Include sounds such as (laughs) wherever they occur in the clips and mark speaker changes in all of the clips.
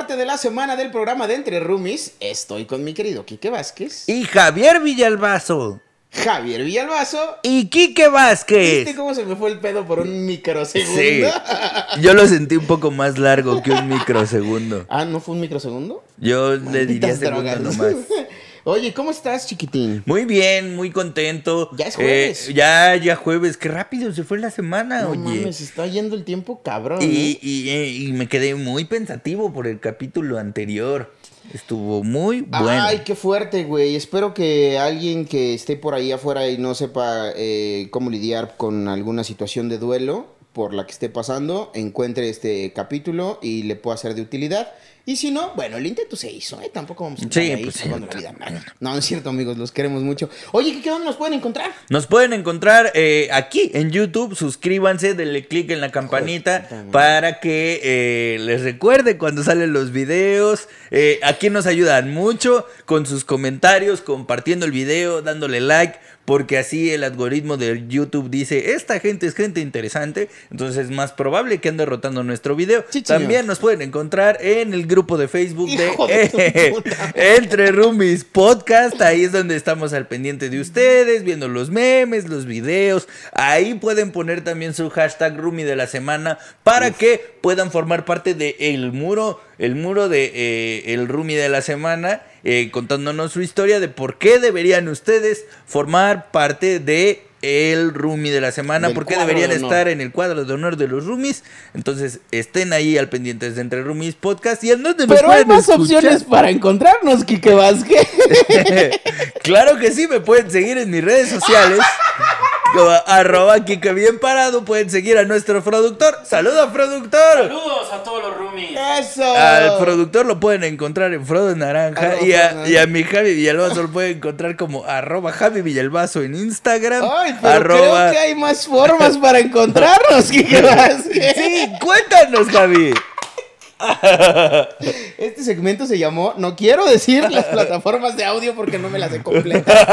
Speaker 1: parte de la semana del programa de Entre Roomies. Estoy con mi querido Quique Vázquez.
Speaker 2: Y Javier Villalbazo.
Speaker 1: Javier Villalbazo.
Speaker 2: Y Quique Vázquez.
Speaker 1: ¿Viste cómo se me fue el pedo por un microsegundo?
Speaker 2: Sí. Yo lo sentí un poco más largo que un microsegundo. (laughs)
Speaker 1: ah, ¿no fue un microsegundo?
Speaker 2: Yo le diría
Speaker 1: Malditas
Speaker 2: segundo nomás. (laughs)
Speaker 1: Oye, ¿cómo estás, chiquitín?
Speaker 2: Muy bien, muy contento.
Speaker 1: Ya es jueves.
Speaker 2: Eh, ya, ya jueves. Qué rápido se fue la semana,
Speaker 1: No
Speaker 2: oye.
Speaker 1: mames, está yendo el tiempo cabrón.
Speaker 2: Y,
Speaker 1: ¿eh?
Speaker 2: y, eh, y me quedé muy pensativo por el capítulo anterior. Estuvo muy bueno.
Speaker 1: Ay, qué fuerte, güey. Espero que alguien que esté por ahí afuera y no sepa eh, cómo lidiar con alguna situación de duelo por la que esté pasando, encuentre este capítulo y le pueda ser de utilidad. Y si no, bueno, el intento se hizo, ¿eh? Tampoco vamos a estar
Speaker 2: Sí,
Speaker 1: ahí
Speaker 2: pues sí.
Speaker 1: vida. No, es cierto, amigos, los queremos mucho. Oye, ¿qué, qué dónde nos pueden encontrar?
Speaker 2: Nos pueden encontrar eh, aquí en YouTube. Suscríbanse, denle click en la campanita para que eh, les recuerde cuando salen los videos. Eh, aquí nos ayudan mucho con sus comentarios, compartiendo el video, dándole like. Porque así el algoritmo de YouTube dice, esta gente es gente interesante, entonces es más probable que ande rotando nuestro video.
Speaker 1: Sí.
Speaker 2: También nos pueden encontrar en el grupo de Facebook
Speaker 1: Hijo
Speaker 2: de, (laughs) Entre Roomies Podcast. Ahí es donde estamos al pendiente de ustedes, viendo los memes, los videos. Ahí pueden poner también su hashtag Roomie de la semana para que puedan formar parte de el muro, el muro de eh, el Roomie de la semana, eh, contándonos su historia de por qué deberían ustedes formar parte de el roomie de la semana,
Speaker 1: Del
Speaker 2: por qué
Speaker 1: cuadro
Speaker 2: deberían
Speaker 1: de
Speaker 2: estar en el cuadro de honor de los roomies. Entonces, estén ahí al pendientes de Entre Roomies Podcast y en donde nos
Speaker 1: Pero hay más
Speaker 2: escuchar.
Speaker 1: opciones para encontrarnos, Kike Vázquez. (laughs)
Speaker 2: claro que sí, me pueden seguir en mis redes sociales. Como arroba Kike bien parado. Pueden seguir a nuestro productor. ¡Saludos, productor!
Speaker 3: Saludos a todos los roomies.
Speaker 1: Eso.
Speaker 2: Al productor lo pueden encontrar en Frodo Naranja.
Speaker 1: Arroba
Speaker 2: Y a, y a mi Javi Villalbazo lo pueden encontrar como arroba Javi Villalbazo en Instagram.
Speaker 1: Ay, pero
Speaker 2: arroba-
Speaker 1: creo que hay más formas para encontrarnos, (laughs) Kike Vázquez.
Speaker 2: Sí, cuéntanos, Javi. (laughs)
Speaker 1: Este segmento se llamó No quiero decir las plataformas de audio porque no me las sé completas.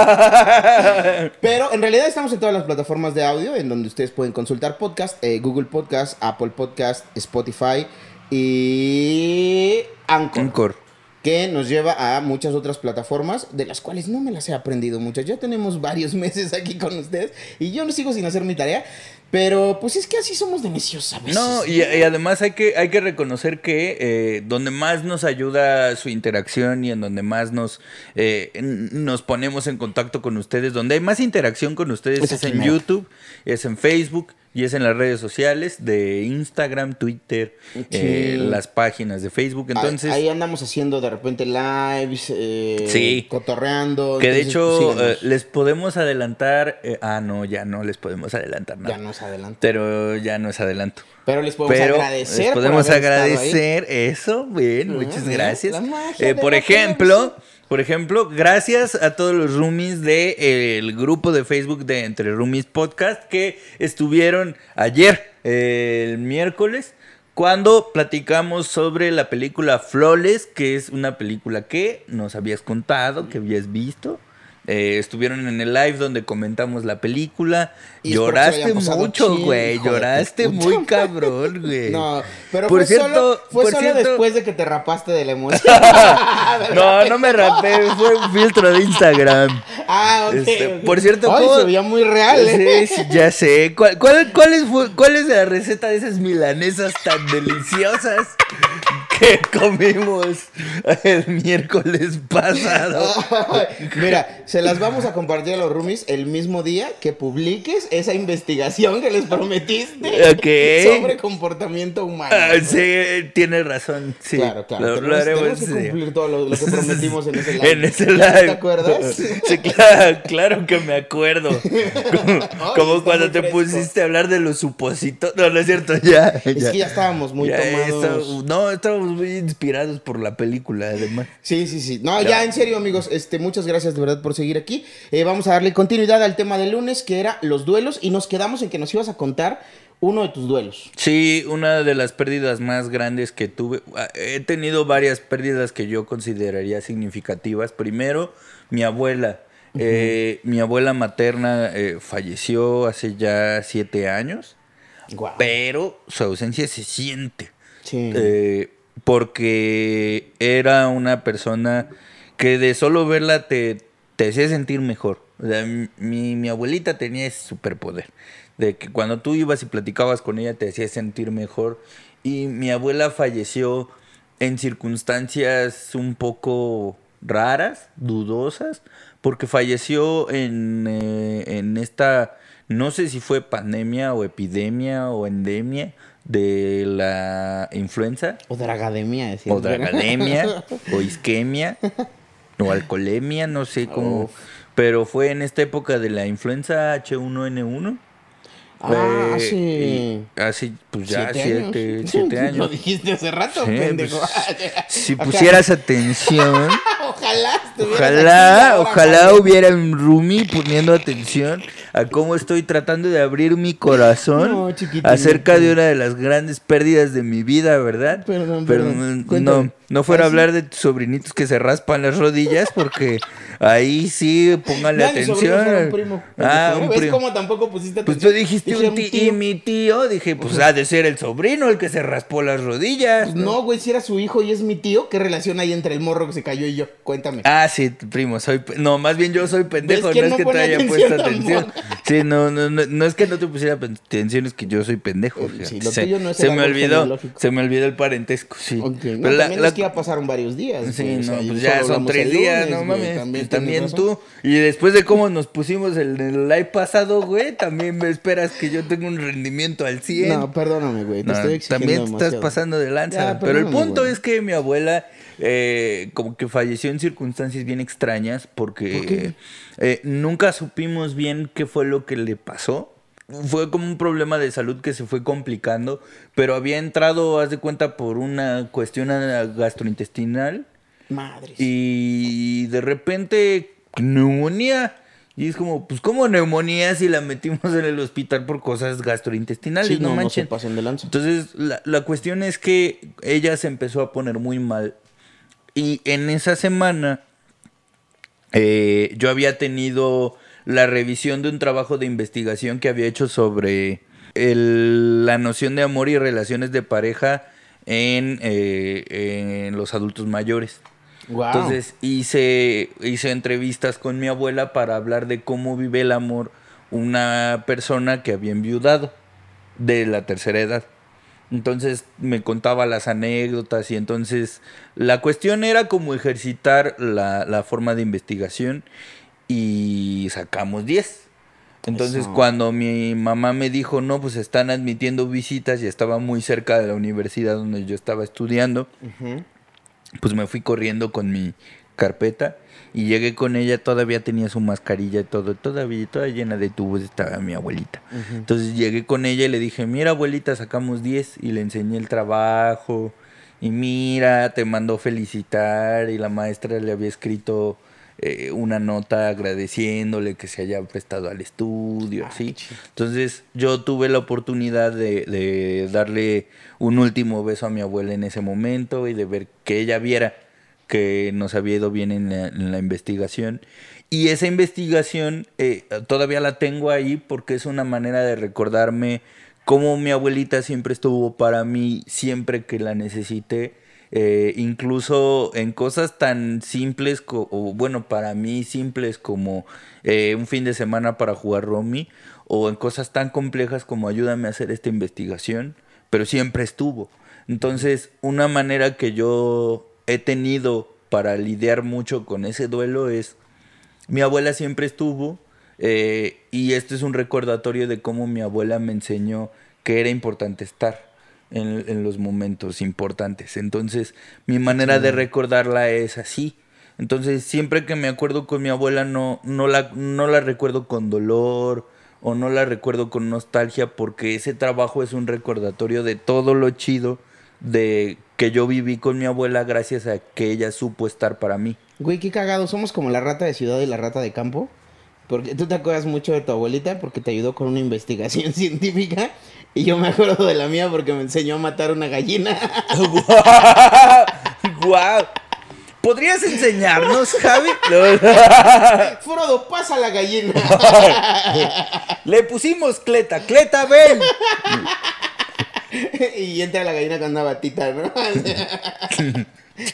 Speaker 1: (laughs) Pero en realidad estamos en todas las plataformas de audio en donde ustedes pueden consultar podcast, eh, Google Podcast, Apple Podcast, Spotify y Anchor.
Speaker 2: Anchor.
Speaker 1: Que nos lleva a muchas otras plataformas de las cuales no me las he aprendido muchas. Ya tenemos varios (laughs) meses aquí con ustedes y yo no sigo sin hacer mi tarea. Pero pues es que así somos de necios a veces.
Speaker 2: No, y, y además hay que, hay que reconocer que eh, donde más nos ayuda su interacción y en donde más nos, eh, nos ponemos en contacto con ustedes, donde hay más interacción con ustedes
Speaker 1: Es
Speaker 2: en. YouTube, es en Facebook y es en las redes sociales de Instagram, Twitter, eh, las páginas de Facebook. Entonces,
Speaker 1: ahí, ahí andamos haciendo de repente lives, eh,
Speaker 2: Sí.
Speaker 1: cotorreando.
Speaker 2: que de hecho
Speaker 1: pues,
Speaker 2: eh, les podemos adelantar, ah, no, ya no les podemos adelantar nada.
Speaker 1: ya nos adelante.
Speaker 2: Pero ya no es adelanto.
Speaker 1: Pero les podemos
Speaker 2: Pero
Speaker 1: agradecer.
Speaker 2: les
Speaker 1: por
Speaker 2: podemos
Speaker 1: haber
Speaker 2: agradecer eso, bien,
Speaker 1: Ah,
Speaker 2: muchas
Speaker 1: bien,
Speaker 2: gracias. por ejemplo, por ejemplo, gracias a todos los roomies del grupo de Facebook de Entre Roomies Podcast que estuvieron ayer, el miércoles, cuando platicamos sobre la película Flawless, que es una película que nos habías contado, que habías visto. Eh, estuvieron en el live donde comentamos la película.
Speaker 1: Y
Speaker 2: Lloraste mucho, güey. Lloraste muy cabrón, (laughs) güey.
Speaker 1: No, pero
Speaker 2: Por
Speaker 1: fue,
Speaker 2: cierto-
Speaker 1: solo, fue
Speaker 2: por
Speaker 1: solo
Speaker 2: cierto-
Speaker 1: después de que te rapaste de la emoción. (laughs) (laughs)
Speaker 2: No, no me rapé, fue un filtro de Instagram.
Speaker 1: Ah, ok.
Speaker 2: Este, por cierto,
Speaker 1: Ay,
Speaker 2: ¿cómo-
Speaker 1: se veía muy real, ¿eh?
Speaker 2: Sí, ya sé. ¿Cuál, cuál, cuál es, cuál es la receta de esas milanesas tan deliciosas que comimos el miércoles pasado? (laughs)
Speaker 1: Mira, se las vamos a compartir a los roomies el mismo día que publiques esa investigación que les prometiste sobre comportamiento humano.
Speaker 2: Ah, sí, tienes razón. Sí,
Speaker 1: Claro, claro.
Speaker 2: Lo, lo haremos.
Speaker 1: tenemos que
Speaker 2: sí.
Speaker 1: cumplir todo lo, lo que prometimos en ese (laughs) live.
Speaker 2: En ese live.
Speaker 1: ¿Te acuerdas?
Speaker 2: Sí, claro, claro que me acuerdo. (laughs) Como, cuando te
Speaker 1: fresco.
Speaker 2: pusiste a hablar de los supositos. No, no es cierto, ya.
Speaker 1: Es que ya estábamos muy
Speaker 2: Ya
Speaker 1: tomados.
Speaker 2: está- no, estábamos muy inspirados por la película, además.
Speaker 1: Sí, sí, sí. No, ya en serio, amigos, este, muchas gracias de verdad por seguir aquí. Eh, vamos a darle continuidad al tema del lunes, que era los duelos, y nos quedamos en que nos ibas a contar uno de tus duelos.
Speaker 2: Sí, una de las pérdidas más grandes que tuve. ah, He tenido varias pérdidas que yo consideraría significativas. Primero, mi abuela. Eh, mi abuela materna eh, falleció hace ya siete años, pero su ausencia se siente.
Speaker 1: Sí.
Speaker 2: Eh, porque era una persona que de solo verla te, te hacía sentir mejor. O sea, mi, mi abuelita tenía ese superpoder, de que cuando tú ibas y platicabas con ella te hacía sentir mejor. Y mi abuela falleció en circunstancias un poco raras, dudosas, porque falleció en, eh, en esta, no sé si fue pandemia o epidemia o endemia de la influenza.
Speaker 1: O dragademia, decía.
Speaker 2: O dragademia, (laughs) o isquemia, o alcoholemia, no sé cómo.
Speaker 1: Uf.
Speaker 2: Pero fue en esta época de la influenza H1N1.
Speaker 1: Ah,
Speaker 2: Eh,
Speaker 1: sí.
Speaker 2: y Hace, pues ya,
Speaker 1: ¿Siete
Speaker 2: siete,
Speaker 1: años? (laughs)
Speaker 2: siete
Speaker 1: Lo dijiste hace rato,
Speaker 2: Sí,
Speaker 1: pendejo.
Speaker 2: pues, si (laughs) pusieras atención, (laughs)
Speaker 1: Ojalá
Speaker 2: ojalá, ojalá hubiera un roomie poniendo atención a cómo estoy tratando de abrir mi corazón
Speaker 1: No,
Speaker 2: acerca de una de las grandes pérdidas de mi vida, ¿verdad?
Speaker 1: Perdón,
Speaker 2: Pero
Speaker 1: perdón.
Speaker 2: no, no, fuera a
Speaker 1: ¿Ah, sí?
Speaker 2: hablar de tus sobrinitos que se raspan las rodillas porque ahí sí
Speaker 1: sobrino
Speaker 2: atención.
Speaker 1: un primo.
Speaker 2: Ah, un
Speaker 1: ¿Ves
Speaker 2: primo.
Speaker 1: cómo tampoco pusiste
Speaker 2: Pues
Speaker 1: atención?
Speaker 2: tú dijiste
Speaker 1: Dije,
Speaker 2: un tío, y mi tío, dije, pues ha de ser el sobrino el que se raspó las rodillas.
Speaker 1: Pues no, güey, si era su hijo y es mi tío, ¿qué relación hay entre el morro que se cayó y yo? Cuéntame.
Speaker 2: Ah, sí, primo, soy... No, más bien yo soy pendejo,
Speaker 1: ¿Ves
Speaker 2: no es
Speaker 1: no
Speaker 2: que te haya puesto atención. Sí, no, no, no, no es que no te pusiera atención, es que yo soy pendejo.
Speaker 1: Sí, lo
Speaker 2: se,
Speaker 1: tuyo no es
Speaker 2: se me olvidó, se me olvidó el parentesco, sí.
Speaker 1: Ok, no,
Speaker 2: Pero la-
Speaker 1: también
Speaker 2: la-
Speaker 1: es que ya pasaron varios días.
Speaker 2: Sí,
Speaker 1: güey, o
Speaker 2: no,
Speaker 1: sea,
Speaker 2: pues ya son tres días,
Speaker 1: lunes,
Speaker 2: no mames.
Speaker 1: También,
Speaker 2: también tú. Y después de cómo nos pusimos el, el live pasado, güey, también me esperas que yo tenga un rendimiento al 100.
Speaker 1: No, perdóname, güey, te
Speaker 2: No,
Speaker 1: estoy exigiendo
Speaker 2: también te estás pasando de lanza.
Speaker 1: Ya,
Speaker 2: pero el punto
Speaker 1: güey.
Speaker 2: es que mi abuela eh, como que falleció en circunstancias bien extrañas porque eh, nunca supimos bien qué fue lo que le pasó. Fue como un problema de salud que se fue complicando, pero había entrado, haz de cuenta, por una cuestión gastrointestinal
Speaker 1: Madres.
Speaker 2: y de repente neumonía. Y es como, pues, ¿cómo neumonía si la metimos en el hospital por cosas gastrointestinales?
Speaker 1: Sí,
Speaker 2: no,
Speaker 1: no, no se
Speaker 2: manchen.
Speaker 1: pasen de lanza.
Speaker 2: Entonces, la, la cuestión es que ella se empezó a poner muy mal. Y en esa semana, eh, yo había tenido la revisión de un trabajo de investigación que había hecho sobre el- la noción de amor y relaciones de pareja en, eh, en los adultos mayores.
Speaker 1: Wow.
Speaker 2: Entonces hice, hice entrevistas con mi abuela para hablar de cómo vive el amor una persona que había enviudado de la tercera edad. Entonces me contaba las anécdotas y entonces la cuestión era como ejercitar la, la forma de investigación y sacamos 10. Entonces
Speaker 1: Eso.
Speaker 2: cuando mi mamá me dijo, no, pues están admitiendo visitas y estaba muy cerca de la universidad donde yo estaba estudiando,
Speaker 1: Ujú.
Speaker 2: Pues me fui corriendo con mi carpeta y llegué con ella, todavía tenía su mascarilla y todo, todavía toda llena de tubos estaba mi abuelita. Entonces llegué con ella y le dije, mira abuelita, sacamos 10 y le enseñé el trabajo y mira, te mandó felicitar y la maestra le había escrito eh, una nota agradeciéndole que se haya prestado al estudio, así.
Speaker 1: chido.
Speaker 2: Entonces yo tuve la oportunidad de, de darle un último beso a mi abuela en ese momento y de ver que ella viera que nos había ido bien en la, en la investigación. Y esa investigación eh, todavía la tengo ahí porque es una manera de recordarme cómo mi abuelita siempre estuvo para mí, siempre que la necesité. Eh, incluso en cosas tan simples, o bueno, para mí simples como eh, un fin de semana para jugar Romy, o en cosas tan complejas como ayúdame a hacer esta investigación, pero siempre estuvo. Entonces, una manera que yo he tenido para lidiar mucho con ese duelo es, mi abuela siempre estuvo, eh, y este es un recordatorio de cómo mi abuela me enseñó que era importante estar en, en los momentos importantes. Entonces, mi manera de recordarla es así. Entonces, siempre que me acuerdo con mi abuela, no, no, la, no la recuerdo con dolor o no la recuerdo con nostalgia, porque ese trabajo es un recordatorio de todo lo chido de que yo viví con mi abuela gracias a que ella supo estar para mí.
Speaker 1: Güey, qué cagado. Somos como la rata de ciudad y la rata de campo. Porque tú te acuerdas mucho de tu abuelita porque te ayudó con una investigación (laughs) científica. Y yo me acuerdo de la mía porque me enseñó a matar una gallina. (laughs)
Speaker 2: ¡Guau! ¿Podrías enseñarnos, Javi? (laughs)
Speaker 1: Frodo, pasa la gallina. (laughs)
Speaker 2: Le pusimos Cleta. Cleta, ven.
Speaker 1: y entra la gallina con una batita, ¿no?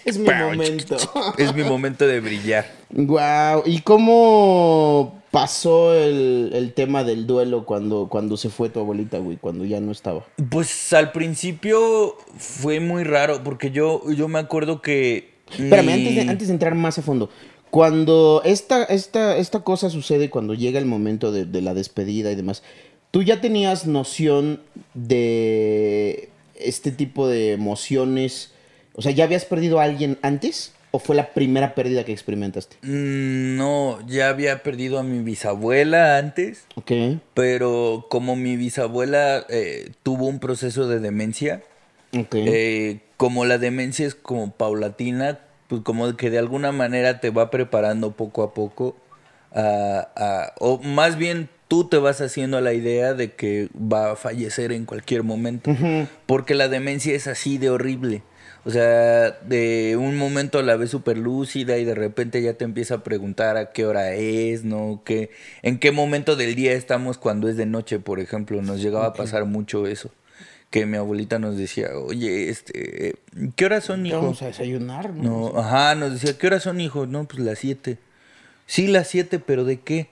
Speaker 1: es mi momento.
Speaker 2: es mi momento de brillar.
Speaker 1: Wow. ¿Y cómo pasó el, el, tema del duelo cuando, cuando se fue tu abuelita, güey? Cuando ya no estaba.
Speaker 2: Pues al principio fue muy raro, porque yo, yo me acuerdo que.
Speaker 1: Espérame, antes, de, antes de entrar más a fondo. Cuando esta, esta, esta cosa sucede, cuando llega el momento de, de la despedida y demás, ¿tú ya tenías noción de este tipo de emociones? O sea, ¿ya habías perdido a alguien antes? ¿O fue la primera pérdida que experimentaste?
Speaker 2: Mm, no, ya había perdido a mi bisabuela antes.
Speaker 1: Ok.
Speaker 2: Pero como mi bisabuela eh, tuvo un proceso de demencia,
Speaker 1: Ok.
Speaker 2: eh, como la demencia es como paulatina, pues como que de alguna manera te va preparando poco a poco. a- a- o más bien tú te vas haciendo la idea de que va a fallecer en cualquier momento. Porque la demencia es así de horrible. O sea, de un momento la ves súper lúcida y de repente ya te empieza a preguntar a qué hora es, ¿no? ¿Qué, ¿En qué momento del día estamos cuando es de noche, por ejemplo? Nos llegaba a pasar mucho eso. Que mi abuelita nos decía, oye, este, ¿qué horas son, hijo?
Speaker 1: Vamos a desayunar, ¿no?
Speaker 2: No, ajá, nos decía, ¿qué horas son, hijo? No, pues las siete. Sí, las siete, pero ¿de qué?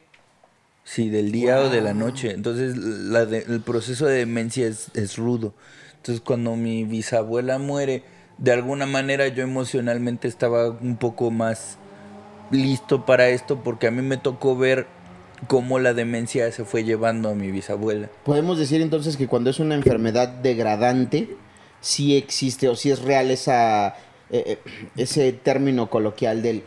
Speaker 2: Sí, del día o de la noche. Entonces, la de- el proceso de demencia es, es rudo. Entonces, cuando mi bisabuela muere, de alguna manera yo emocionalmente estaba un poco más listo para esto porque a mí me tocó ver cómo la demencia se fue llevando a mi bisabuela.
Speaker 1: Podemos decir entonces que cuando es una enfermedad degradante, sí existe o sí es real esa, eh, eh, ese término coloquial del,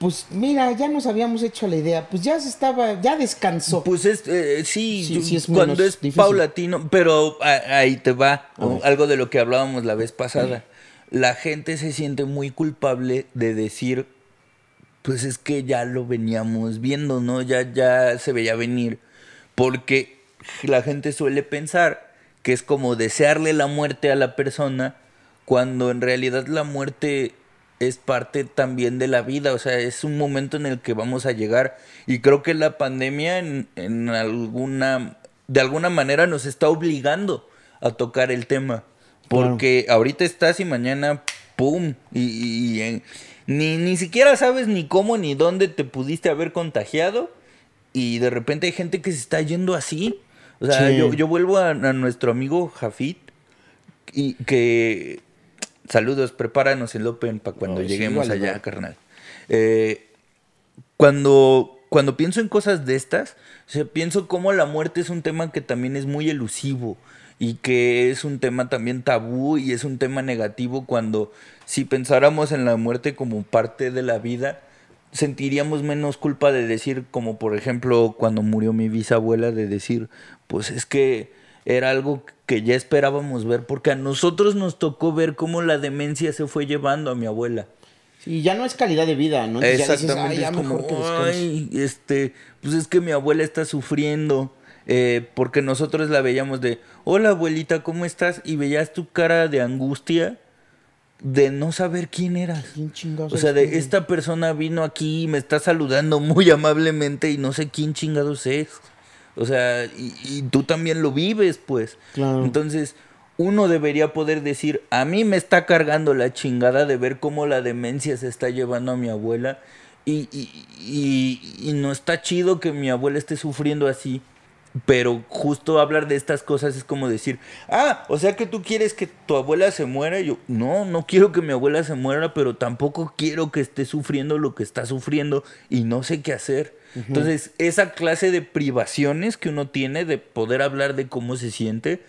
Speaker 1: pues mira, ya nos habíamos hecho la idea, pues ya se estaba, ya descansó.
Speaker 2: Pues es, eh, sí,
Speaker 1: Sí, sí es
Speaker 2: cuando es
Speaker 1: difícil.
Speaker 2: paulatino, pero a- ahí te va, algo de lo que hablábamos la vez pasada. La gente se siente muy culpable de decir, pues es que ya lo veníamos viendo, ¿no? Ya, ya se veía venir. Porque la gente suele pensar que es como desearle la muerte a la persona, cuando en realidad la muerte es parte también de la vida, o sea, es un momento en el que vamos a llegar. Y creo que la pandemia en, en alguna, de alguna manera nos está obligando a tocar el tema. Porque ahorita estás y mañana, ¡pum! Y, y- y en- ni, ni siquiera sabes ni cómo ni dónde te pudiste haber contagiado. Y de repente hay gente que se está yendo así. O sea,
Speaker 1: Sí.
Speaker 2: yo, yo vuelvo a, a nuestro amigo Jafit. Y que. Saludos, prepáranos el Open para cuando lleguemos allá, carnal. Eh, cuando, cuando pienso en cosas de estas, o sea, pienso cómo la muerte es un tema que también es muy elusivo y que es un tema también tabú y es un tema negativo cuando si pensáramos en la muerte como parte de la vida, sentiríamos menos culpa de decir, como por ejemplo cuando murió mi bisabuela, de decir, pues es que era algo que ya esperábamos ver, porque a nosotros nos tocó ver cómo la demencia se fue llevando a mi abuela.
Speaker 1: Y ya no es calidad de vida, ¿no? Entonces ya dices,
Speaker 2: Exactamente,
Speaker 1: "Ay, ya
Speaker 2: es como,
Speaker 1: mejor que descanse".
Speaker 2: "Ay, este, pues es que mi abuela está sufriendo, eh, porque nosotros la veíamos de, hola abuelita, ¿cómo estás? Y veías tu cara de angustia de no saber quién eras.
Speaker 1: ¿Quién chingados
Speaker 2: O sea, de esta persona vino aquí y me está saludando muy amablemente y no sé quién chingados es. O sea, y, y tú también lo vives, pues.
Speaker 1: Claro.
Speaker 2: Entonces, uno debería poder decir, a mí me está cargando la chingada de ver cómo la demencia se está llevando a mi abuela y, y- y- y no está chido que mi abuela esté sufriendo así. Pero justo hablar de estas cosas es como decir, ah, o sea que tú quieres que tu abuela se muera. Y yo, no, no quiero que mi abuela se muera, pero tampoco quiero que esté sufriendo lo que está sufriendo y no sé qué hacer. Entonces, esa clase de privaciones que uno tiene de poder hablar de cómo se siente,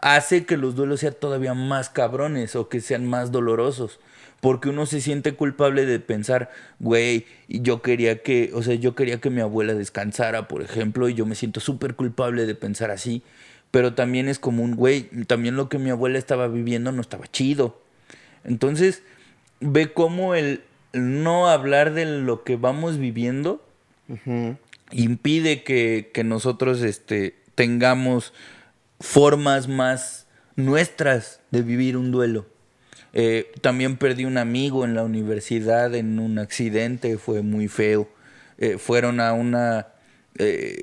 Speaker 2: hace que los duelos sean todavía más cabrones o que sean más dolorosos. Porque uno se siente culpable de pensar, güey, yo quería que, o sea, yo quería que mi abuela descansara, por ejemplo, y yo me siento súper culpable de pensar así. Pero también es como un, güey, también lo que mi abuela estaba viviendo no estaba chido. Entonces, ve cómo el no hablar de lo que vamos viviendo impide que, que nosotros este, tengamos formas más nuestras de vivir un duelo. Eh, también perdí un amigo en la universidad en un accidente, fue muy feo. Eh, fueron a una... eh,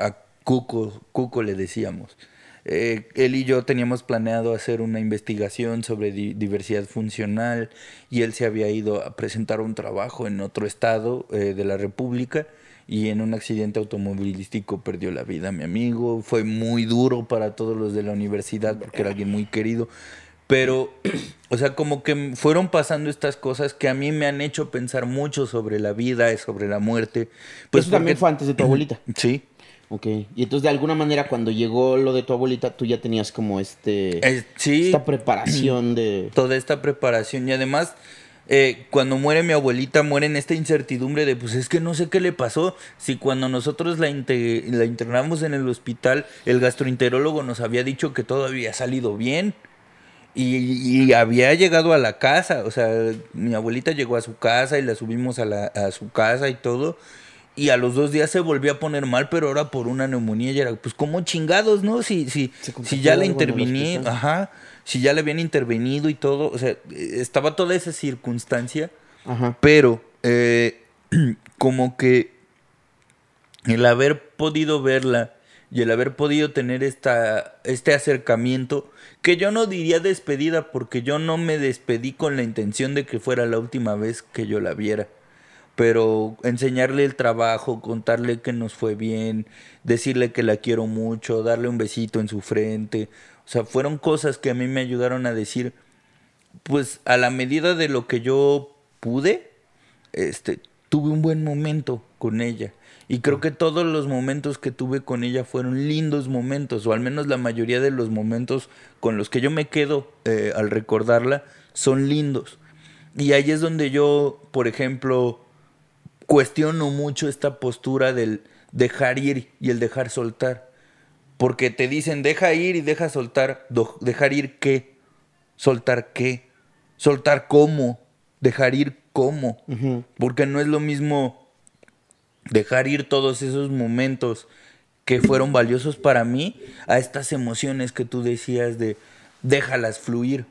Speaker 2: a Cuco, Cuco le decíamos. él y yo teníamos planeado hacer una investigación sobre di- diversidad funcional y él se había ido a presentar un trabajo en otro estado de la República y en un accidente automovilístico perdió la vida mi amigo. Fue muy duro para todos los de la universidad porque era alguien muy querido. Pero, (clears throat) o sea, como que fueron pasando estas cosas que a mí me han hecho pensar mucho sobre la vida y sobre la muerte. Pues
Speaker 1: Eso también fue antes de tu abuelita.
Speaker 2: Sí.
Speaker 1: Ok. Y entonces, de alguna manera, cuando llegó lo de tu abuelita, tú ya tenías como este...
Speaker 2: Eh, sí.
Speaker 1: Esta preparación de... (clears throat)
Speaker 2: toda esta preparación y además eh, cuando muere mi abuelita muere en esta incertidumbre de pues es que no sé qué le pasó si cuando nosotros la, la internamos en el hospital el gastroenterólogo nos había dicho que todo había salido bien y, y había llegado a la casa o sea mi abuelita llegó a su casa y la subimos a, la, a su casa y todo y a los dos días se volvió a poner mal, pero ahora por una neumonía y era, pues como chingados, ¿no? Si, si, si ya le intervení, ajá, si ya le habían intervenido y todo, o sea, estaba toda esa circunstancia,
Speaker 1: Ajá.
Speaker 2: pero eh, (clears throat) como que el haber podido verla y el haber podido tener esta, este acercamiento, que yo no diría despedida, porque yo no me despedí con la intención de que fuera la última vez que yo la viera. Pero enseñarle el trabajo, contarle que nos fue bien, decirle que la quiero mucho, darle un besito en su frente. O sea, fueron cosas que a mí me ayudaron a decir, pues a la medida de lo que yo pude, este, tuve un buen momento con ella. Y creo que todos los momentos que tuve con ella fueron lindos momentos, o al menos la mayoría de los momentos con los que yo me quedo eh, al recordarla son lindos. Y ahí es donde yo, por ejemplo, cuestiono mucho esta postura del dejar ir y el dejar soltar. Porque te dicen, deja ir y deja soltar. ¿Dejar ir qué? ¿Soltar qué? ¿Soltar cómo? ¿Dejar ir cómo? Porque no es lo mismo dejar ir todos esos momentos que fueron valiosos para mí a estas emociones que tú decías de déjalas fluir.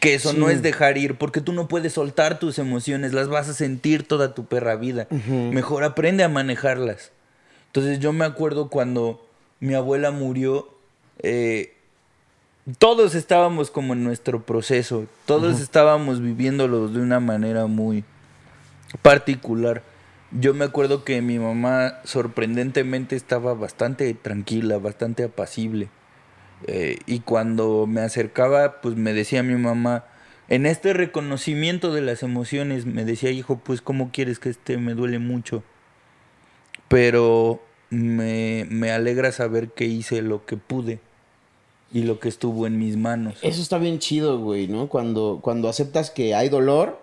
Speaker 2: Que eso no es dejar ir, porque tú no puedes soltar tus emociones, las vas a sentir toda tu perra vida. Mejor aprende a manejarlas. Entonces yo me acuerdo cuando mi abuela murió, eh, todos estábamos como en nuestro proceso, todos estábamos viviéndolo de una manera muy particular. Yo me acuerdo que mi mamá sorprendentemente estaba bastante tranquila, bastante apacible. Eh, y cuando me acercaba, pues me decía mi mamá, en este reconocimiento de las emociones, me decía, hijo, pues ¿cómo quieres que esté? Me duele mucho. Pero me, me alegra saber que hice lo que pude y lo que estuvo en mis manos.
Speaker 1: Eso está bien chido, güey, ¿no? Cuando, cuando aceptas que hay dolor,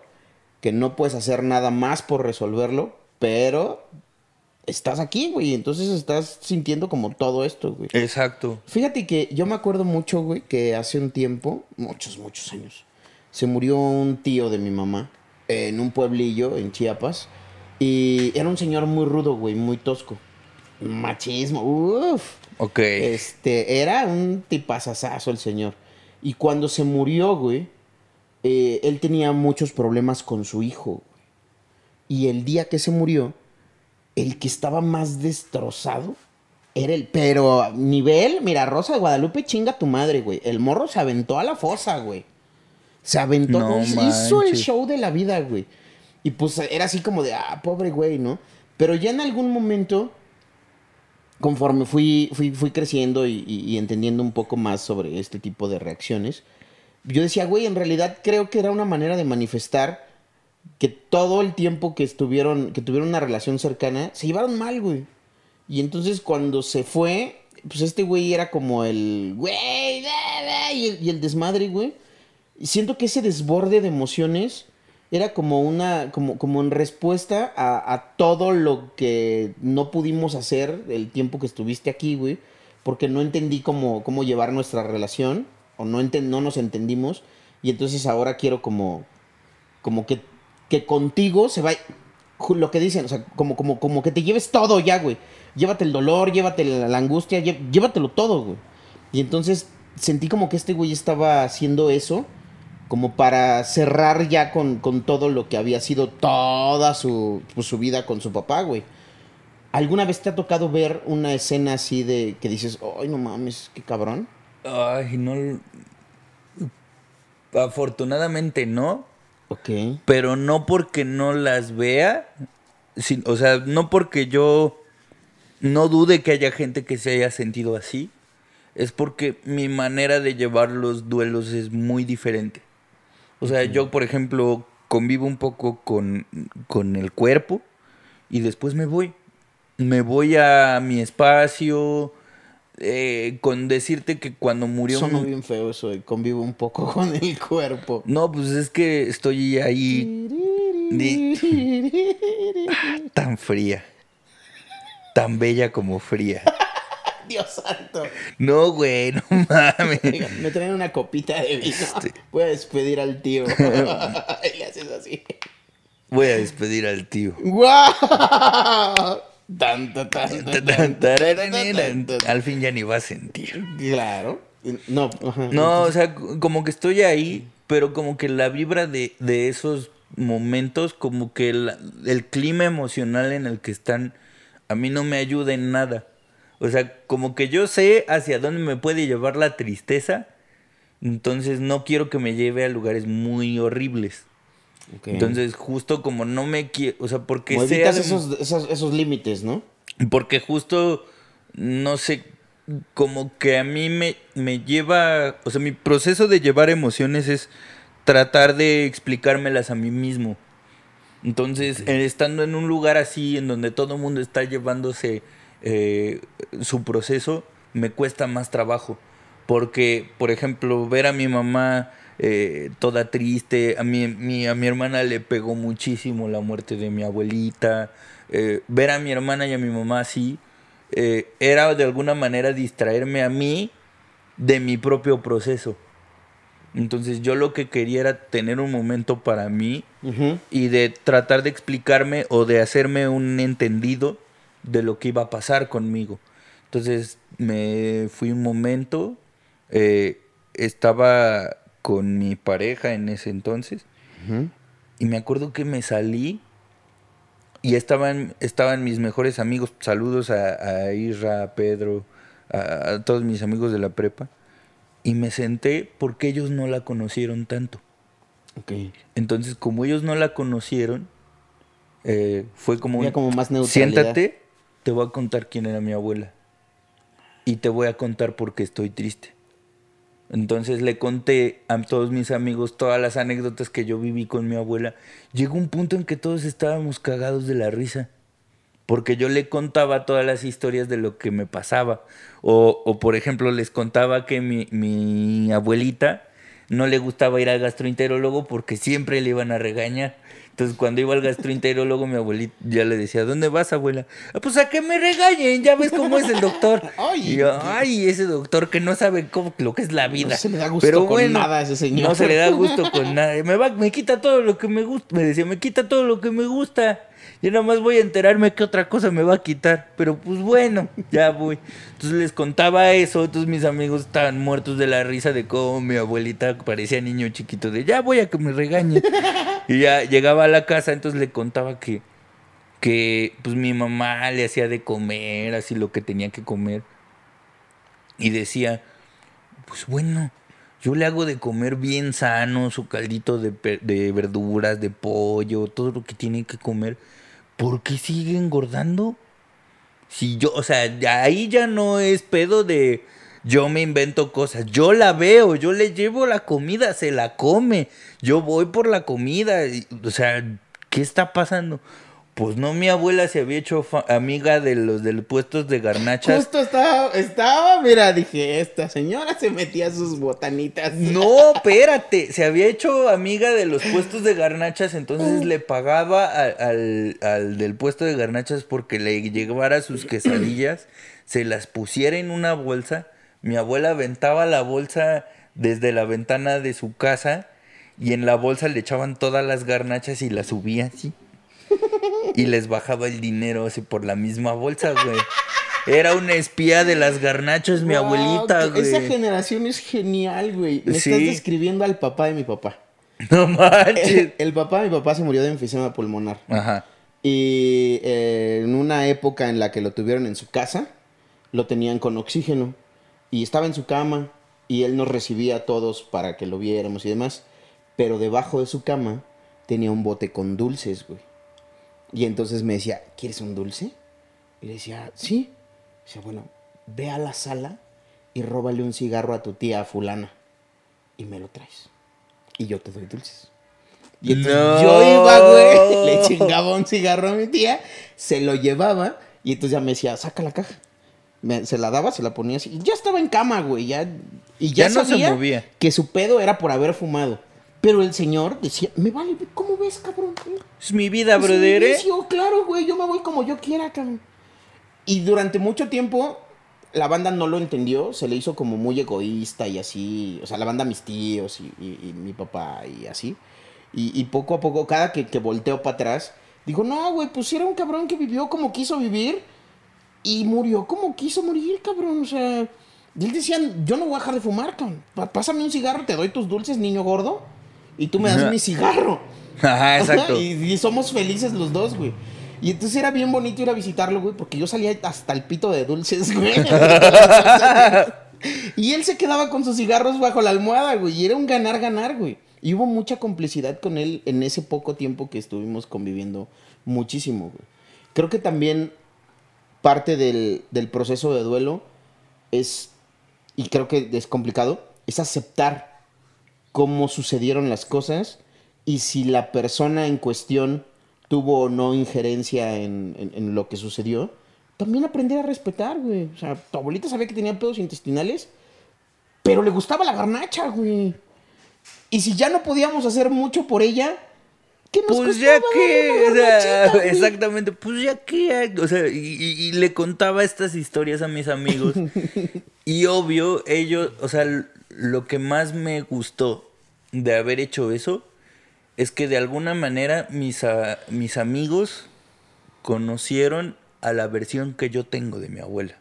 Speaker 1: que no puedes hacer nada más por resolverlo, pero estás aquí, güey, entonces estás sintiendo como todo esto, güey.
Speaker 2: Exacto.
Speaker 1: Fíjate que yo me acuerdo mucho, güey, que hace un tiempo, muchos, muchos años, se murió un tío de mi mamá en un pueblillo en Chiapas. Y era un señor muy rudo, güey, muy tosco. Machismo, uff.
Speaker 2: Ok.
Speaker 1: Este, era un tipazazazo el señor. Y cuando se murió, güey, eh, él tenía muchos problemas con su hijo. Y el día que se murió, el que estaba más destrozado era el. Pero nivel, mira, Rosa de Guadalupe, chinga tu madre, güey. El morro se aventó a la fosa, güey. Se aventó,
Speaker 2: No
Speaker 1: hizo el show de la vida, güey. Y pues era así como de, ah, pobre güey, ¿no? Pero ya en algún momento, conforme fui, fui, fui creciendo y, y- y entendiendo un poco más sobre este tipo de reacciones, yo decía, güey, en realidad creo que era una manera de manifestar que todo el tiempo que estuvieron, que tuvieron una relación cercana, se llevaron mal, güey. Y entonces cuando se fue, pues este güey era como el, güey, y el, y el desmadre, güey. Y siento que ese desborde de emociones era como una, como, como en respuesta a, a todo lo que no pudimos hacer el tiempo que estuviste aquí, güey. Porque no entendí cómo, cómo llevar nuestra relación, o no, enten- no nos entendimos. Y entonces ahora quiero como, como que, que contigo se va lo que dicen, o sea, como, como, como que te lleves todo ya, güey. Llévate el dolor, llévate la, angustia, llévatelo todo, güey. Y entonces sentí como que este güey estaba haciendo eso, como para cerrar ya con, con todo lo que había sido toda su, pues, su vida con su papá, güey. ¿Alguna vez te ha tocado ver una escena así de que dices, ay, no mames, qué cabrón?
Speaker 2: Ay, no. Afortunadamente no.
Speaker 1: Ok.
Speaker 2: Pero no porque no las vea. sin- o sea, no porque yo no dude que haya gente que se haya sentido así. Es porque mi manera de llevar los duelos es muy diferente. O sea, yo, por ejemplo, convivo un poco con, con el cuerpo y después me voy. Me voy a mi espacio. Eh, con decirte que cuando murió
Speaker 1: Sonó bien feo eso, de convivo un poco (laughs) con el cuerpo.
Speaker 2: No, pues es que estoy ahí tan fría. Tan bella como fría. (laughs)
Speaker 1: Dios santo.
Speaker 2: No, güey, no mames.
Speaker 1: Me traen una copita de vino.
Speaker 2: Este.
Speaker 1: Voy a despedir al tío. (laughs) y le haces así.
Speaker 2: Voy a despedir al tío.
Speaker 1: ¡Guau!
Speaker 2: Al fin ya ni va a sentir.
Speaker 1: Claro. No.
Speaker 2: No, o sea, como que estoy ahí, pero como que la vibra de, de esos momentos, como que la- el clima emocional en el que están, a mí no me ayuda en nada. O sea, como que yo sé hacia dónde me puede llevar la tristeza, entonces no quiero que me lleve a lugares muy horribles. Entonces, justo como no me quiero, o sea, porque
Speaker 1: Como evitas esos, esos, esos límites, ¿no?
Speaker 2: porque justo, no sé, como que a mí me, me lleva, o sea, mi proceso de llevar emociones es tratar de explicármelas a mí mismo. Entonces, eh, estando en un lugar así, en donde todo el mundo está llevándose eh, su proceso, me cuesta más trabajo. Porque, por ejemplo, ver a mi mamá eh, toda triste, a mi, mi- a mi hermana le pegó muchísimo la muerte de mi abuelita, eh, ver a mi hermana y a mi mamá así, eh, era de alguna manera distraerme a mí de mi propio proceso. Entonces yo lo que quería era tener un momento para mí y de tratar de explicarme o de hacerme un entendido de lo que iba a pasar conmigo. Entonces me fui un momento, eh, estaba con mi pareja en ese entonces y me acuerdo que me salí y estaban, estaban mis mejores amigos, saludos a, a Isra, a Pedro, a, a todos mis amigos de la prepa y me senté porque ellos no la conocieron tanto. Entonces, como ellos no la conocieron, eh, fue como, un,
Speaker 1: como más
Speaker 2: siéntate, te voy a contar quién era mi abuela. Y te voy a contar por qué estoy triste. Entonces le conté a todos mis amigos todas las anécdotas que yo viví con mi abuela. Llegó un punto en que todos estábamos cagados de la risa. Porque yo le contaba todas las historias de lo que me pasaba. O, o, por ejemplo, les contaba que mi, mi abuelita no le gustaba ir al gastroenterólogo porque siempre le iban a regañar. Entonces, cuando iba al gastroenterólogo, mi abuelita ya le decía, ¿dónde vas, abuela? "Ah, pues a que me regañen, ya ves cómo es el doctor. (laughs)
Speaker 1: Ay.
Speaker 2: y yo, ay, ese doctor que no sabe cómo, lo que es la vida.
Speaker 1: No se le da gusto con nada a ese señor.
Speaker 2: No se le da gusto (laughs) con nada. Me, va, me quita todo lo que me gusta. Me decía, me quita todo lo que me gusta. Yo nada más voy a enterarme qué otra cosa me va a quitar. Pero pues bueno, ya voy. Entonces les contaba eso. Entonces mis amigos estaban muertos de la risa de cómo mi abuelita parecía niño chiquito. De ya voy a que me regañe. (laughs) y ya llegaba a la casa. Entonces le contaba que, que pues mi mamá le hacía de comer, así lo que tenía que comer. Y decía, pues bueno, yo le hago de comer bien sano, su caldito de, de verduras, de pollo, todo lo que tiene que comer. ¿Por qué sigue engordando? Si yo, o sea, ahí ya no es pedo de yo me invento cosas. Yo la veo, yo le llevo la comida, se la come. Yo voy por la comida. o sea, ¿qué está pasando? Pues no, mi abuela se había hecho amiga de los del puestos de garnachas.
Speaker 1: Justo estaba, estaba, mira, dije, esta señora se metía sus botanitas.
Speaker 2: No, espérate. Se había hecho amiga de los puestos de garnachas, entonces le pagaba a- al, al del puesto de garnachas porque le llevara sus quesadillas, se las pusiera en una bolsa. Mi abuela aventaba la bolsa desde la ventana de su casa y en la bolsa le echaban todas las garnachas y las subía así. Y les bajaba el dinero así por la misma bolsa, güey. Era una espía de las garnachas, mi
Speaker 1: Wow,
Speaker 2: abuelita, güey.
Speaker 1: Esa generación es genial, güey. Me
Speaker 2: Sí.
Speaker 1: estás describiendo al papá de mi papá.
Speaker 2: No manches.
Speaker 1: El, el papá de mi papá se murió de enfisema pulmonar.
Speaker 2: Ajá.
Speaker 1: Y eh, en una época en la que lo tuvieron en su casa, lo tenían con oxígeno. Y estaba en su cama. y él nos recibía a todos para que lo viéramos y demás. Pero debajo de su cama tenía un bote con dulces, güey. Y entonces me decía, ¿quieres un dulce? Y le decía, sí. Dice, bueno, ve a la sala y róbale un cigarro a tu tía fulana y me lo traes. Y yo te doy dulces. Y entonces
Speaker 2: No.
Speaker 1: yo iba, güey, (laughs) le chingaba un cigarro a mi tía, se lo llevaba y entonces ya me decía, saca la caja. Me- se la daba, se la ponía así. Y ya estaba en cama, güey. Ya, y ya,
Speaker 2: Ya no se movía.
Speaker 1: que su pedo era por haber fumado. Pero el señor decía, me vale, ¿cómo ves, cabrón?
Speaker 2: Es mi vida, brother. ¿eh?
Speaker 1: vicio, claro, güey, yo me voy como yo quiera, cabrón. Y durante mucho tiempo la banda no lo entendió, se le hizo como muy egoísta y así, o sea, la banda mis tíos y, y- y mi papá y así. Y, y poco a poco, cada que, que volteo para atrás, digo, no, güey, pues era un cabrón que vivió como quiso vivir y murió como quiso morir, cabrón, o sea... Y él decía, yo no voy a dejar de fumar, cabrón. Pásame un cigarro, te doy tus dulces, niño gordo, y tú me das mi cigarro.
Speaker 2: Ajá, exacto.
Speaker 1: Y, y somos felices los dos, güey. Y entonces era bien bonito ir a visitarlo, güey, porque yo salía hasta el pito de dulces, güey. (laughs) y él se quedaba con sus cigarros bajo la almohada, güey. Y era un ganar-ganar, güey. Y hubo mucha complicidad con él en ese poco tiempo que estuvimos conviviendo muchísimo, güey. Creo que también parte del, del proceso de duelo es, y creo que es complicado, es aceptar cómo sucedieron las cosas y si la persona en cuestión tuvo o no injerencia en, en- en lo que sucedió, también aprender a respetar, güey. O sea, tu abuelita sabía que tenía pedos intestinales, pero le gustaba la garnacha, güey. Y si ya no podíamos hacer mucho por ella, ¿qué nos
Speaker 2: Pues ya que, o sea,
Speaker 1: güey?
Speaker 2: exactamente, pues ya que, o sea, y, y- y le contaba estas historias a mis amigos (laughs) y obvio ellos, o sea, lo que más me gustó de haber hecho eso es que de alguna manera mis, a- mis amigos conocieron a la versión que yo tengo de mi abuela.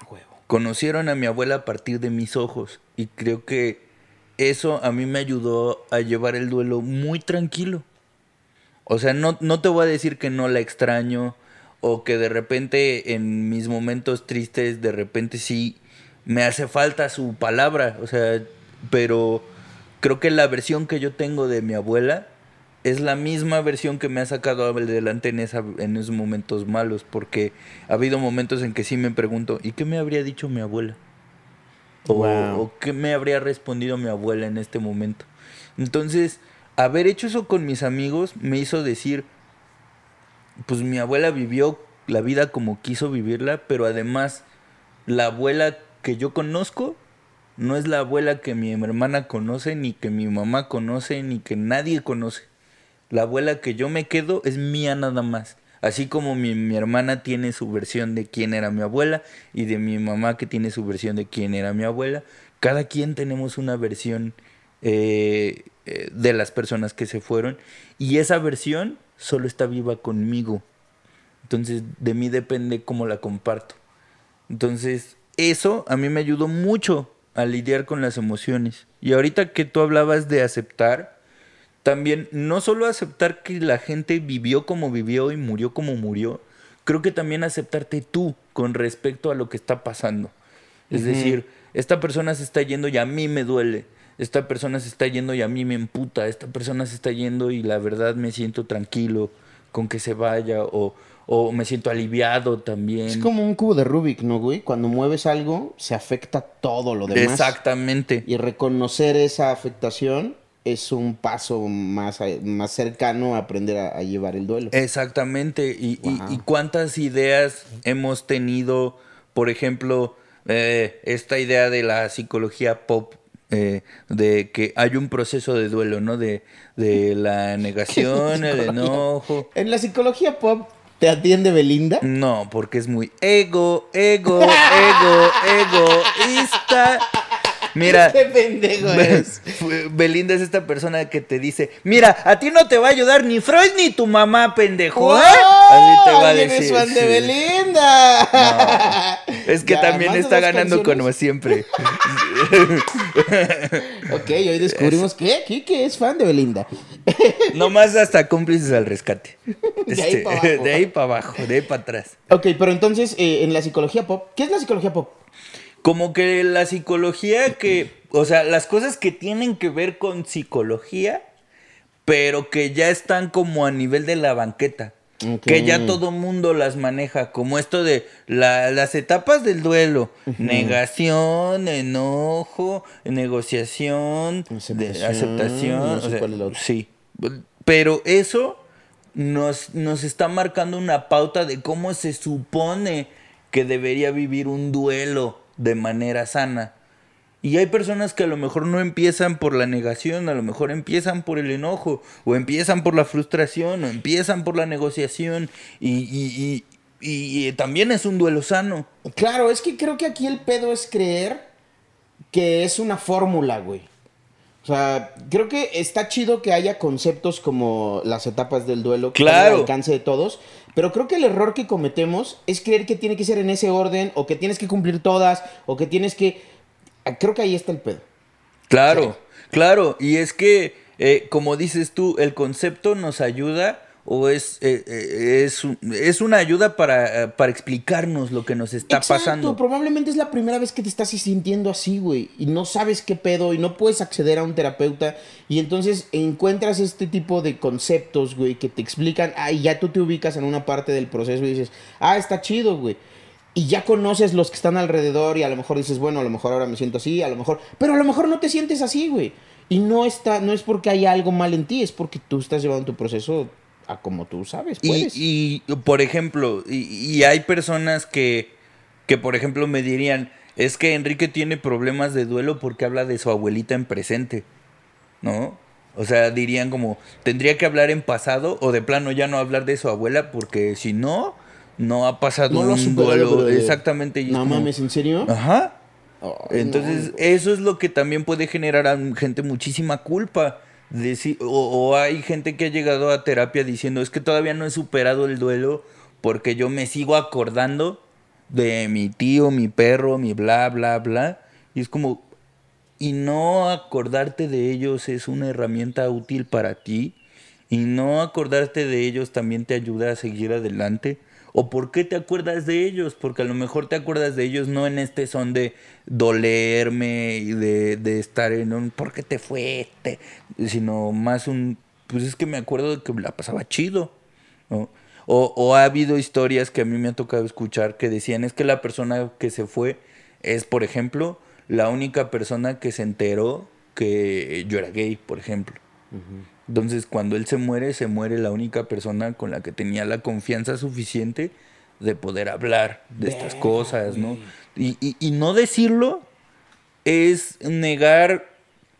Speaker 1: A huevo.
Speaker 2: Conocieron a mi abuela a partir de mis ojos y creo que eso a mí me ayudó a llevar el duelo muy tranquilo. O sea, no, no te voy a decir que no la extraño o que de repente en mis momentos tristes de repente sí me hace falta su palabra, o sea, pero creo que la versión que yo tengo de mi abuela es la misma versión que me ha sacado adelante en, esa, en esos momentos malos, porque ha habido momentos en que sí me pregunto, ¿y qué me habría dicho mi abuela? O,
Speaker 1: Wow.
Speaker 2: o qué me habría respondido mi abuela en este momento. Entonces, haber hecho eso con mis amigos me hizo decir, pues mi abuela vivió la vida como quiso vivirla, pero además la abuela que yo conozco no es la abuela que mi hermana conoce, ni que mi mamá conoce, ni que nadie conoce. La abuela que yo me quedo es mía nada más. Así como mi, mi hermana tiene su versión de quién era mi abuela y de mi mamá que tiene su versión de quién era mi abuela, cada quien tenemos una versión eh, eh, de las personas que se fueron y esa versión solo está viva conmigo. Entonces de mí depende cómo la comparto. Entonces eso a mí me ayudó mucho a lidiar con las emociones. Y ahorita que tú hablabas de aceptar, también no solo aceptar que la gente vivió como vivió y murió como murió, creo que también aceptarte tú con respecto a lo que está pasando. Es decir, esta persona se está yendo y a mí me duele. Esta persona se está yendo y a mí me emputa. Esta persona se está yendo y la verdad me siento tranquilo con que se vaya o, o me siento aliviado también.
Speaker 1: Es como un cubo de Rubik, ¿no, güey? Cuando mueves algo, se afecta todo lo demás.
Speaker 2: Exactamente.
Speaker 1: Y reconocer esa afectación es un paso más, a- más cercano a aprender a, a llevar el duelo.
Speaker 2: Exactamente. Y, y-
Speaker 1: Wow.
Speaker 2: y cuántas ideas hemos tenido, por ejemplo, eh, esta idea de la psicología pop, eh, de que hay un proceso de duelo, ¿no? De, de la negación, (laughs) el enojo.
Speaker 1: En la psicología pop, ¿te atiende Belinda?
Speaker 2: No, porque es muy ego, ego, ego, egoísta. (laughs) Mira, (laughs)
Speaker 1: ¡Qué pendejo es!
Speaker 2: Belinda es esta persona que te dice, mira, a ti no te va a ayudar ni Freud ni tu mamá, pendejo, ¿eh? Así te va a
Speaker 1: ¿Alguien
Speaker 2: decir.
Speaker 1: es fan de. Belinda!
Speaker 2: Es que (laughs)
Speaker 1: Ya,
Speaker 2: también está ganando
Speaker 1: canciones.
Speaker 2: como siempre. (laughs)
Speaker 1: Ok, hoy descubrimos que Kike es fan de Belinda.
Speaker 2: Nomás hasta cómplices al rescate.
Speaker 1: De ahí
Speaker 2: Este, de ahí para abajo, de ahí para atrás.
Speaker 1: Ok, pero entonces, eh, en la psicología pop, ¿qué es la psicología pop?
Speaker 2: Como que la psicología que, o sea, las cosas que tienen que ver con psicología, pero que ya están como a nivel de la banqueta. Que ya todo mundo las maneja, como esto de las etapas del duelo, negación, enojo, negociación, aceptación, sí. Pero eso nos, nos está marcando una pauta de cómo se supone que debería vivir un duelo de manera sana. Y hay personas que a lo mejor no empiezan por la negación, a lo mejor empiezan por el enojo, o empiezan por la frustración, o empiezan por la negociación, y, y, también es un duelo sano.
Speaker 1: Claro, es que creo que aquí el pedo es creer que es una fórmula, güey. O sea, creo que está chido que haya conceptos como las etapas del duelo que claro. al alcance de todos, pero creo que el error que cometemos es creer que tiene que ser en ese orden, o que tienes que cumplir todas, o que tienes que Creo que ahí está el pedo.
Speaker 2: Claro, claro. Y es que, eh, como dices tú, el concepto nos ayuda o es, eh, eh, es, es, una ayuda para, para, explicarnos lo que nos está Exacto, pasando.
Speaker 1: Probablemente es la primera vez que te estás sintiendo así, güey, y no sabes qué pedo y no puedes acceder a un terapeuta y entonces encuentras este tipo de conceptos, güey, que te explican, ah, y ya tú te ubicas en una parte del proceso y dices, ah, está chido, güey y ya conoces los que están alrededor y a lo mejor dices, bueno, a lo mejor ahora me siento así, a lo mejor, pero a lo mejor no te sientes así, güey. Y no está no es porque hay algo mal en ti, es porque tú estás llevando tu proceso a como tú sabes,
Speaker 2: puedes. Y, por ejemplo, y, hay personas que que por ejemplo me dirían, es que Enrique tiene problemas de duelo porque habla de su abuelita en presente. ¿No? O sea, dirían como, tendría que hablar en pasado o de plano ya no hablar de su abuela porque si no, no ha pasado un duelo. Exactamente.
Speaker 1: No mames, ¿en serio?
Speaker 2: Ajá. Entonces, eso es lo que también puede generar a gente muchísima culpa. O, hay gente que ha llegado a terapia diciendo, es que todavía no he superado el duelo porque yo me sigo acordando de mi tío, mi perro, mi bla, bla, bla. Y es como, y no acordarte de ellos es una herramienta útil para ti. Y no acordarte de ellos también te ayuda a seguir adelante. ¿O por qué te acuerdas de ellos? Porque a lo mejor te acuerdas de ellos no en este son de dolerme y de, estar en un ¿por qué te fuiste? Sino más un, pues es que me acuerdo de que la pasaba chido. O, o ha habido historias que a mí me ha tocado escuchar que decían es que la persona que se fue es, por ejemplo, la única persona que se enteró que yo era gay, por ejemplo. Entonces, cuando él se muere, se muere la única persona con la que tenía la confianza suficiente de poder hablar de estas cosas, ¿no? Y, y, no decirlo es negar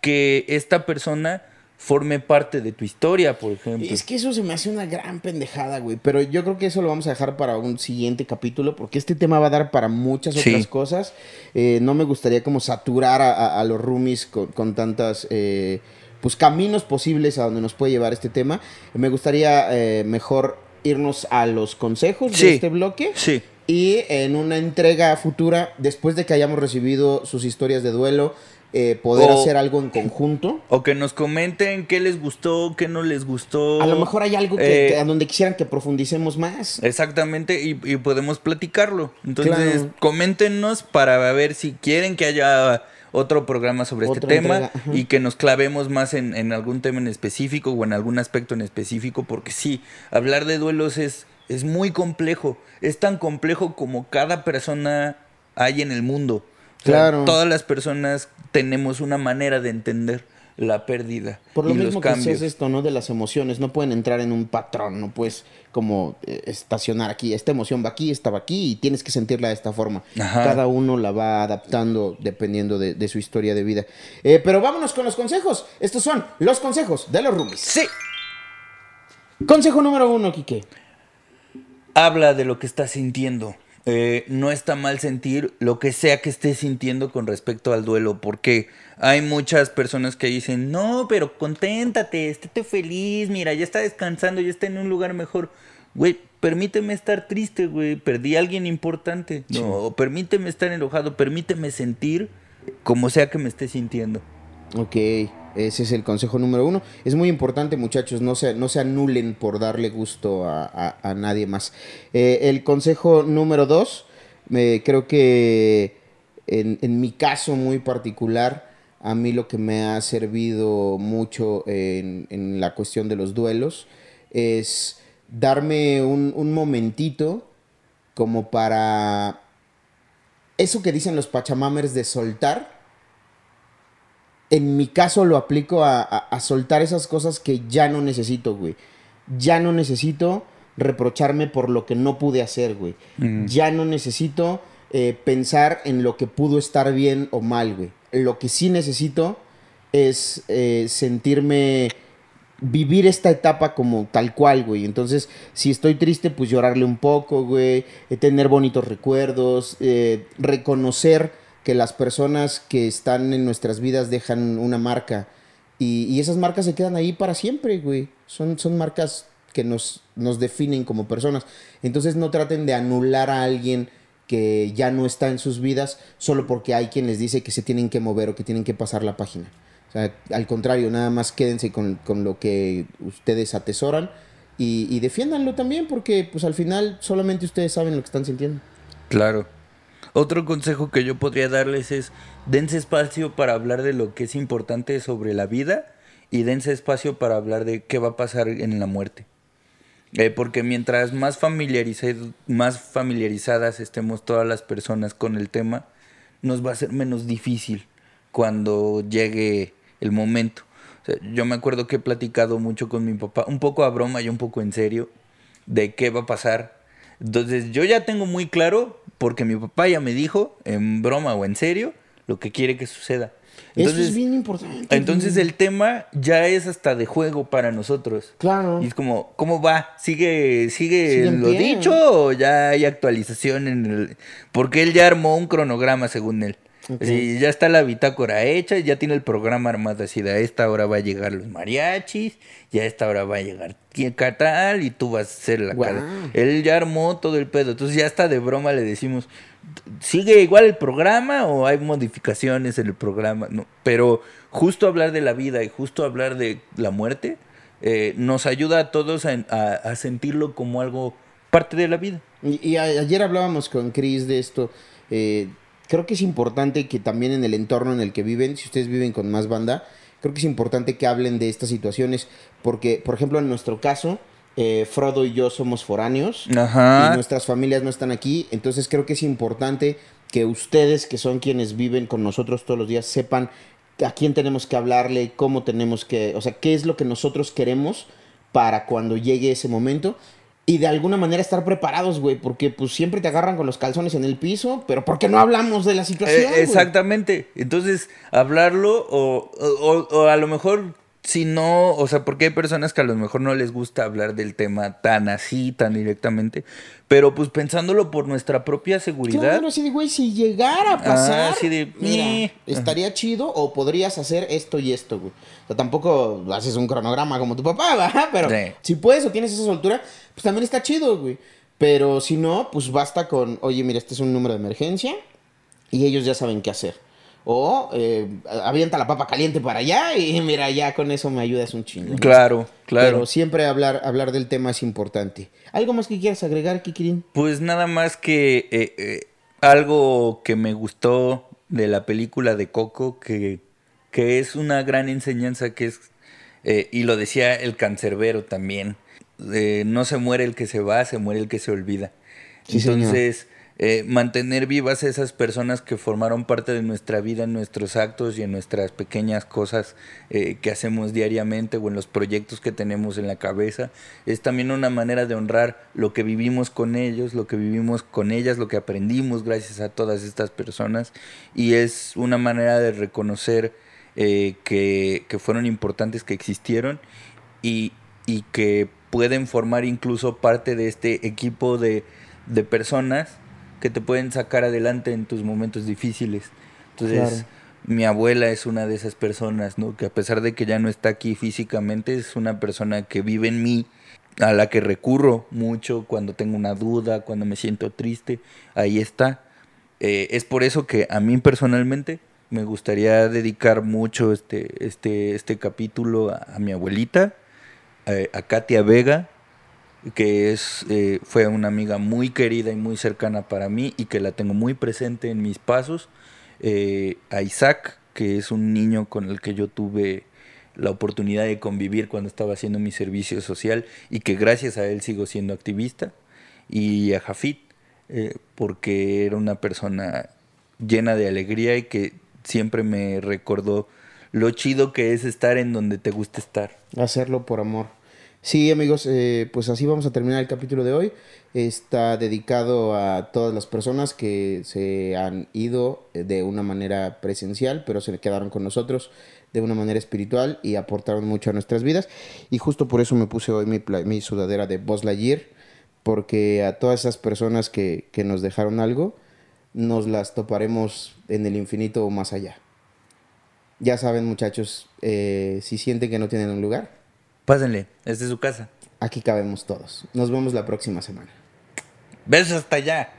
Speaker 2: que esta persona forme parte de tu historia, por ejemplo.
Speaker 1: Es que eso se me hace una gran pendejada, güey. Pero yo creo que eso lo vamos a dejar para un siguiente capítulo, porque este tema va a dar para muchas otras cosas. Eh, no me gustaría como saturar a, los roomies con, tantas... Eh, pues caminos posibles a donde nos puede llevar este tema. Me gustaría eh, mejor irnos a los consejos de este bloque.
Speaker 2: Sí.
Speaker 1: Y en una entrega futura, después de que hayamos recibido sus historias de duelo, eh, poder hacer algo en conjunto.
Speaker 2: O que nos comenten qué les gustó, qué no les gustó.
Speaker 1: A lo mejor hay algo que, eh, a donde quisieran que profundicemos más.
Speaker 2: Exactamente, y, podemos platicarlo. Entonces, coméntenos para ver si quieren que haya otro programa sobre este tema y que nos clavemos más en, algún tema en específico o en algún aspecto en específico, porque sí, hablar de duelos es, es muy complejo, es tan complejo como cada persona hay en el mundo. claro. todas las personas tenemos una manera de entender la pérdida.
Speaker 1: Por lo mismo que es esto, ¿no? De las emociones, no pueden entrar en un patrón, no puedes como eh, estacionar aquí, esta emoción va aquí, esta va aquí y tienes que sentirla de esta forma. Cada uno la va adaptando dependiendo de, su historia de vida. Eh, pero vámonos con los consejos. Estos son los consejos de los roomies.
Speaker 2: Sí.
Speaker 1: Consejo número uno, Quique.
Speaker 2: Habla de lo que estás sintiendo. Eh, no está mal sentir lo que sea que estés sintiendo con respecto al duelo, porque hay muchas personas que dicen, no, pero conténtate, estéte feliz, mira, ya está descansando, ya está en un lugar mejor. Güey, permíteme estar triste, güey, perdí a alguien importante. No, permíteme estar enojado, permíteme sentir como sea que me esté sintiendo.
Speaker 1: Ok, ese es el consejo número uno. Es muy importante, muchachos, no se, no se anulen por darle gusto a, nadie más. Eh, el consejo número dos, creo que en, en mi caso muy particular, a mí lo que me ha servido mucho en, en la cuestión de los duelos es darme un, un momentito como para eso que dicen los pachamamers de soltar. En mi caso lo aplico a, a- a soltar esas cosas que ya no necesito, güey. Ya no necesito reprocharme por lo que no pude hacer, güey. Ya no necesito eh, pensar en lo que pudo estar bien o mal, güey. Lo que sí necesito es eh, sentirme vivir esta etapa como tal cual, güey. Entonces, si estoy triste, pues llorarle un poco, güey. eh, tener bonitos recuerdos. reconocer que las personas que están en nuestras vidas dejan una marca. Y, y esas marcas se quedan ahí para siempre, güey. Son, son marcas que nos, nos definen como personas. Entonces, no traten de anular a alguien que ya no está en sus vidas solo porque hay quien les dice que se tienen que mover o que tienen que pasar la página. O sea, al contrario, nada más quédense con, con lo que ustedes atesoran y, y defiéndanlo también porque pues al final solamente ustedes saben lo que están sintiendo.
Speaker 2: Claro. Otro consejo que yo podría darles es dense espacio para hablar de lo que es importante sobre la vida y dense espacio para hablar de qué va a pasar en la muerte. Eh, porque mientras más, más familiarizadas estemos todas las personas con el tema, nos va a ser menos difícil cuando llegue el momento. Yo me acuerdo que he platicado mucho con mi papá, un poco a broma y un poco en serio, de qué va a pasar. Entonces yo ya tengo muy claro, porque mi papá ya me dijo, en broma o en serio, lo que quiere que suceda.
Speaker 1: Eso es bien importante.
Speaker 2: Entonces el tema ya es hasta de juego para nosotros.
Speaker 1: Claro.
Speaker 2: Y es como, ¿cómo va? ¿Sigue, sigue, lo dicho o ya hay actualización en el...? Porque él ya armó un cronograma según él. Así, ya está la bitácora hecha, ya tiene el programa armado así, de a esta hora va a llegar los mariachis, y a esta hora va a llegar quién tal, y tú vas a ser la
Speaker 1: Guau.
Speaker 2: cara. Él ya armó todo el pedo, entonces ya está de broma le decimos, ¿sigue igual el programa o hay modificaciones en el programa? No, pero justo hablar de la vida y justo hablar de la muerte eh, nos ayuda a todos a, a- a sentirlo como algo parte de la vida.
Speaker 1: Y, y a- ayer hablábamos con Chris de esto. eh, creo que es importante que también en el entorno en el que viven, si ustedes viven con más banda, creo que es importante que hablen de estas situaciones. Porque, por ejemplo, en nuestro caso, eh, Frodo y yo somos foráneos.
Speaker 2: Ajá.
Speaker 1: y nuestras familias no están aquí. Entonces creo que es importante que ustedes, que son quienes viven con nosotros todos los días, sepan a quién tenemos que hablarle, cómo tenemos que, o sea, qué es lo que nosotros queremos para cuando llegue ese momento. Y de alguna manera estar preparados, güey, porque pues siempre te agarran con los calzones en el piso, pero ¿por qué no hablamos de la situación?
Speaker 2: Eh,
Speaker 1: güey?
Speaker 2: exactamente. Entonces, hablarlo o, o- o a lo mejor si no, o sea, porque hay personas que a lo mejor no les gusta hablar del tema tan así, tan directamente, pero pues pensándolo por nuestra propia seguridad.
Speaker 1: Claro, así de, güey, si llegara a pasar,
Speaker 2: así de,
Speaker 1: mira, estaría chido o podrías hacer esto y esto, güey. O sea, tampoco haces un cronograma como tu papá, (laughs) ¿verdad? Pero
Speaker 2: Sí.
Speaker 1: si puedes o tienes esa soltura, pues también está chido, güey. Pero si no, pues basta con, oye, mira, este es un número de emergencia y ellos ya saben qué hacer. O eh, avienta la papa caliente para allá y (laughs) mira, ya con eso me ayudas un chingo. ¿no?
Speaker 2: Claro, claro.
Speaker 1: Pero siempre hablar, hablar del tema es importante. ¿Algo más que quieras agregar, Kikirin?
Speaker 2: Pues nada más que eh, eh, algo que me gustó de la película de Coco, que, que es una gran enseñanza, que es, y lo decía el cancerbero también, no se muere el que se va, se muere el que se olvida.
Speaker 1: Sí.
Speaker 2: Entonces, eh, mantener vivas esas personas que formaron parte de nuestra vida en nuestros actos y en nuestras pequeñas cosas eh, que hacemos diariamente o en los proyectos que tenemos en la cabeza, es también una manera de honrar lo que vivimos con ellos, lo que vivimos con ellas, lo que aprendimos gracias a todas estas personas. Y es una manera de reconocer eh, que, que fueron importantes, que existieron y, y que pueden formar incluso parte de este equipo de, de personas que te pueden sacar adelante en tus momentos difíciles. Entonces,
Speaker 1: Claro.
Speaker 2: mi abuela es una de esas personas, ¿no? Que a pesar de que ya no está aquí físicamente, es una persona que vive en mí, a la que recurro mucho cuando tengo una duda, cuando me siento triste, ahí está. Eh, es por eso que a mí personalmente me gustaría dedicar mucho este, este, este capítulo a, a mi abuelita, eh, a Katia Vega, que es, eh, fue una amiga muy querida y muy cercana para mí y que la tengo muy presente en mis pasos eh, a Isaac, que es un niño con el que yo tuve la oportunidad de convivir cuando estaba haciendo mi servicio social y que gracias a él sigo siendo activista, y a Jafit, eh, porque era una persona llena de alegría y que siempre me recordó lo chido que es estar en donde te gusta estar.
Speaker 1: Hacerlo por amor. Sí, amigos, eh, pues así vamos a terminar el capítulo de hoy. Está dedicado a todas las personas que se han ido eh, de una manera presencial, pero se quedaron con nosotros de una manera espiritual y aportaron mucho a nuestras vidas. Y justo por eso me puse hoy mi, mi sudadera de Buzz Lightyear, porque a todas esas personas que, que nos dejaron algo, nos las toparemos en el infinito o más allá. Ya saben, muchachos, eh, si sienten que no tienen un lugar,
Speaker 2: pásenle, esta es su casa.
Speaker 1: Aquí cabemos todos. Nos vemos la próxima semana.
Speaker 2: Besos hasta allá.